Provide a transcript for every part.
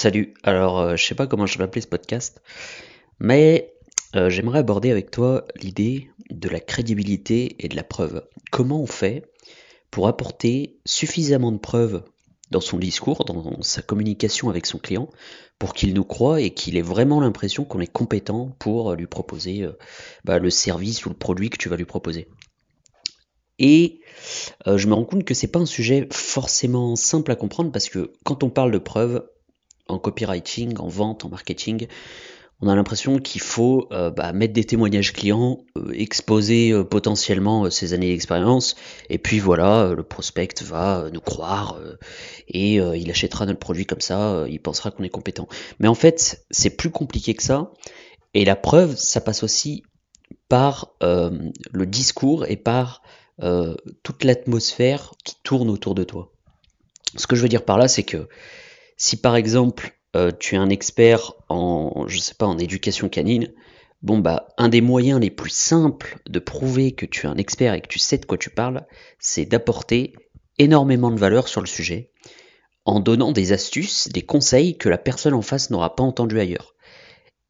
Salut, alors euh, je sais pas comment je vais appeler ce podcast, mais euh, j'aimerais aborder avec toi l'idée de la crédibilité et de la preuve. Comment on fait pour apporter suffisamment de preuves dans son discours, dans sa communication avec son client, pour qu'il nous croie et qu'il ait vraiment l'impression qu'on est compétent pour lui proposer euh, bah, le service ou le produit que tu vas lui proposer? Et je me rends compte que c'est pas un sujet forcément simple à comprendre parce que quand on parle de preuves, en copywriting, en vente, en marketing, on a l'impression qu'il faut euh, bah, mettre des témoignages clients, euh, exposer euh, potentiellement ses années d'expérience, et puis voilà, le prospect va nous croire et il achètera notre produit comme ça, il pensera qu'on est compétent. Mais en fait, c'est plus compliqué que ça, et la preuve, ça passe aussi par le discours et par toute l'atmosphère qui tourne autour de toi. Ce que je veux dire par là, c'est que si par exemple euh, tu es un expert en, je sais pas, en éducation canine, bon bah un des moyens les plus simples de prouver que tu es un expert et que tu sais de quoi tu parles, c'est d'apporter énormément de valeur sur le sujet en donnant des astuces, des conseils que la personne en face n'aura pas entendu ailleurs.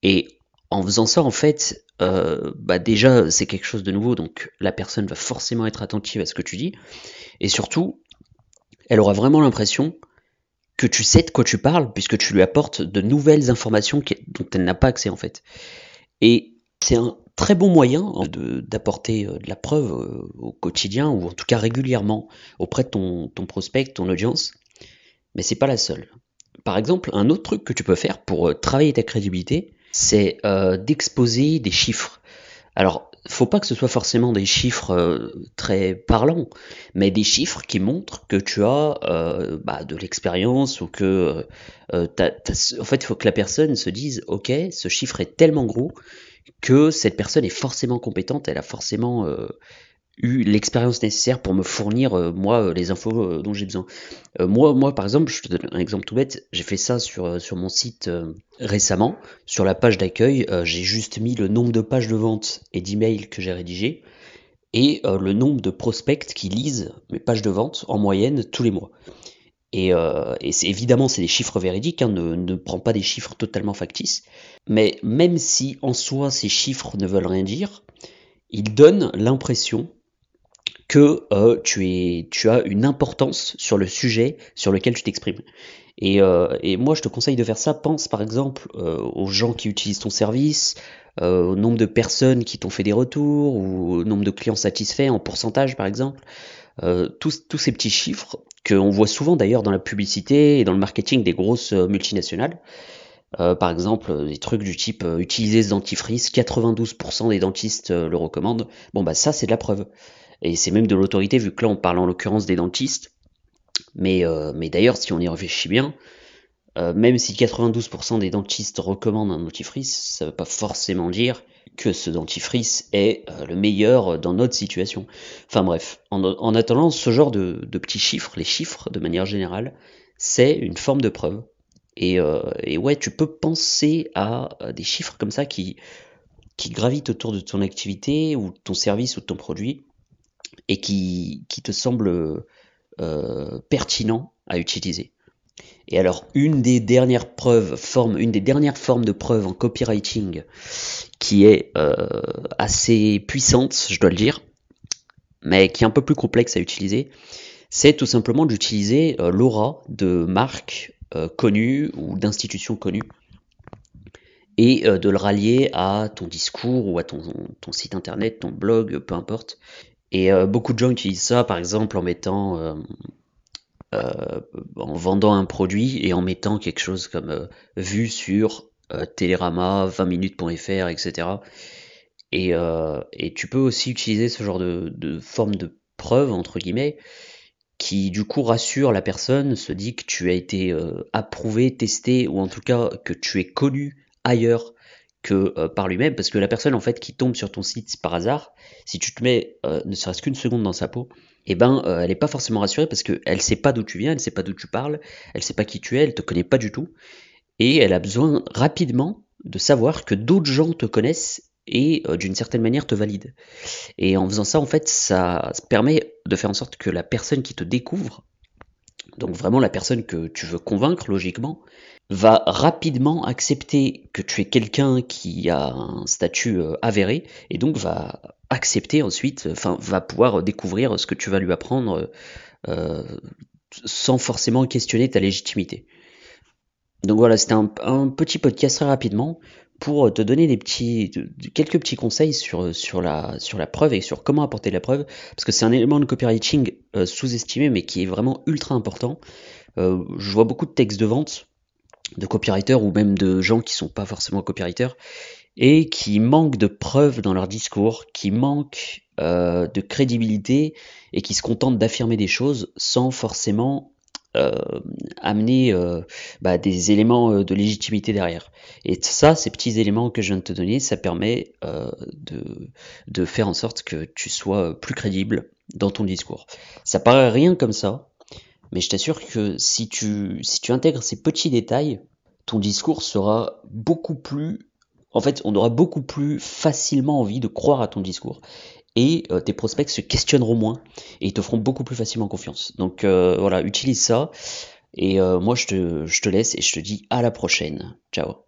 Et en faisant ça, en fait, euh, bah déjà c'est quelque chose de nouveau, donc la personne va forcément être attentive à ce que tu dis, et surtout, elle aura vraiment l'impression que tu sais de quoi tu parles, puisque tu lui apportes de nouvelles informations dont elle n'a pas accès en fait. Et c'est un très bon moyen d'apporter euh, de, la preuve euh, au quotidien, ou en tout cas régulièrement, auprès de ton, prospect, ton audience, mais c'est pas la seule. Par exemple, un autre truc que tu peux faire pour euh, travailler ta crédibilité, c'est d'exposer des chiffres. Alors, faut pas que ce soit forcément des chiffres euh, très parlants, mais des chiffres qui montrent que tu as euh, bah, de l'expérience ou que euh, en fait faut que la personne se dise ok ce chiffre est tellement gros que cette personne est forcément compétente, elle a forcément eu l'expérience nécessaire pour me fournir euh, moi euh, les infos euh, dont j'ai besoin. moi, moi par exemple, je te donne un exemple tout bête, j'ai fait ça sur, sur mon site récemment, sur la page d'accueil, j'ai juste mis le nombre de pages de vente et d'emails que j'ai rédigés et le nombre de prospects qui lisent mes pages de vente en moyenne tous les mois. Et, et c'est évidemment c'est des chiffres véridiques, hein, ne, ne prends pas des chiffres totalement factices, mais même si en soi ces chiffres ne veulent rien dire, ils donnent l'impression que euh, tu, es, tu as une importance sur le sujet sur lequel tu t'exprimes. Et, euh, moi, je te conseille de faire ça. Pense par exemple euh, aux gens qui utilisent ton service, au nombre de personnes qui t'ont fait des retours, ou au nombre de clients satisfaits en pourcentage par exemple. tous, ces petits chiffres qu'on voit souvent d'ailleurs dans la publicité et dans le marketing des grosses multinationales. par exemple, des trucs du type utiliser ce dentifrice, 92% des dentistes le recommandent. Bon bah ça c'est de la preuve et c'est même de l'autorité, vu que là on parle en l'occurrence des dentistes. Mais, euh, mais d'ailleurs, si on y réfléchit bien, euh, même si 92% des dentistes recommandent un dentifrice, ça ne veut pas forcément dire que ce dentifrice est euh, le meilleur dans notre situation. Enfin bref, en, attendant, ce genre de, petits chiffres, les chiffres de manière générale, c'est une forme de preuve. Et, ouais, tu peux penser à, des chiffres comme ça qui, qui gravitent autour de ton activité ou ton service ou ton produit et qui, te semble euh, pertinent à utiliser. Et alors, une des dernières preuves, une des dernières formes de preuve en copywriting qui est euh, assez puissante, je dois le dire, mais qui est un peu plus complexe à utiliser, c'est tout simplement d'utiliser euh, l'aura de marques connues ou d'institutions connues et de le rallier à ton discours ou à ton, site internet, ton blog, peu importe, et euh, beaucoup de gens utilisent ça, par exemple, en mettant, euh, euh, en vendant un produit et en mettant quelque chose comme vu sur Télérama, 20minutes.fr, etc. Et, et, tu peux aussi utiliser ce genre de, de, forme de preuve, entre guillemets, qui du coup rassure la personne, se dit que tu as été approuvé, testé, ou en tout cas que tu es connu ailleurs euh, par lui-même, parce que la personne en fait qui tombe sur ton site par hasard, si tu te mets euh, ne serait-ce qu'une seconde dans sa peau, eh ben euh, elle n'est pas forcément rassurée parce qu'elle sait pas d'où tu viens, elle sait pas d'où tu parles, elle sait pas qui tu es, elle te connaît pas du tout, et elle a besoin rapidement de savoir que d'autres gens te connaissent et d'une certaine manière te valident. Et en faisant ça, en fait, ça permet de faire en sorte que la personne qui te découvre donc vraiment la personne que tu veux convaincre logiquement, va rapidement accepter que tu es quelqu'un qui a un statut euh, avéré et donc va accepter ensuite, enfin va pouvoir découvrir ce que tu vas lui apprendre euh, sans forcément questionner ta légitimité. Donc voilà, c'était un, petit podcast très rapidement pour te donner des petits, quelques petits conseils sur, sur, la, preuve et sur comment apporter la preuve, parce que c'est un élément de copywriting euh, sous-estimé mais qui est vraiment ultra important. je vois beaucoup de textes de vente de copywriters ou même de gens qui sont pas forcément copywriters et qui manquent de preuves dans leur discours, qui manquent euh, de crédibilité et qui se contentent d'affirmer des choses sans forcément euh, amener euh, bah, des éléments de légitimité derrière. Et ça, ces petits éléments que je viens de te donner, ça permet de, de faire en sorte que tu sois plus crédible dans ton discours. Ça paraît rien comme ça, mais je t'assure que si tu, si tu intègres ces petits détails, ton discours sera beaucoup plus... En fait, on aura beaucoup plus facilement envie de croire à ton discours. Et euh, tes prospects se questionneront moins et ils te feront beaucoup plus facilement confiance. Donc euh, voilà, utilise ça. Et euh, moi, je te, je te laisse et je te dis à la prochaine. Ciao.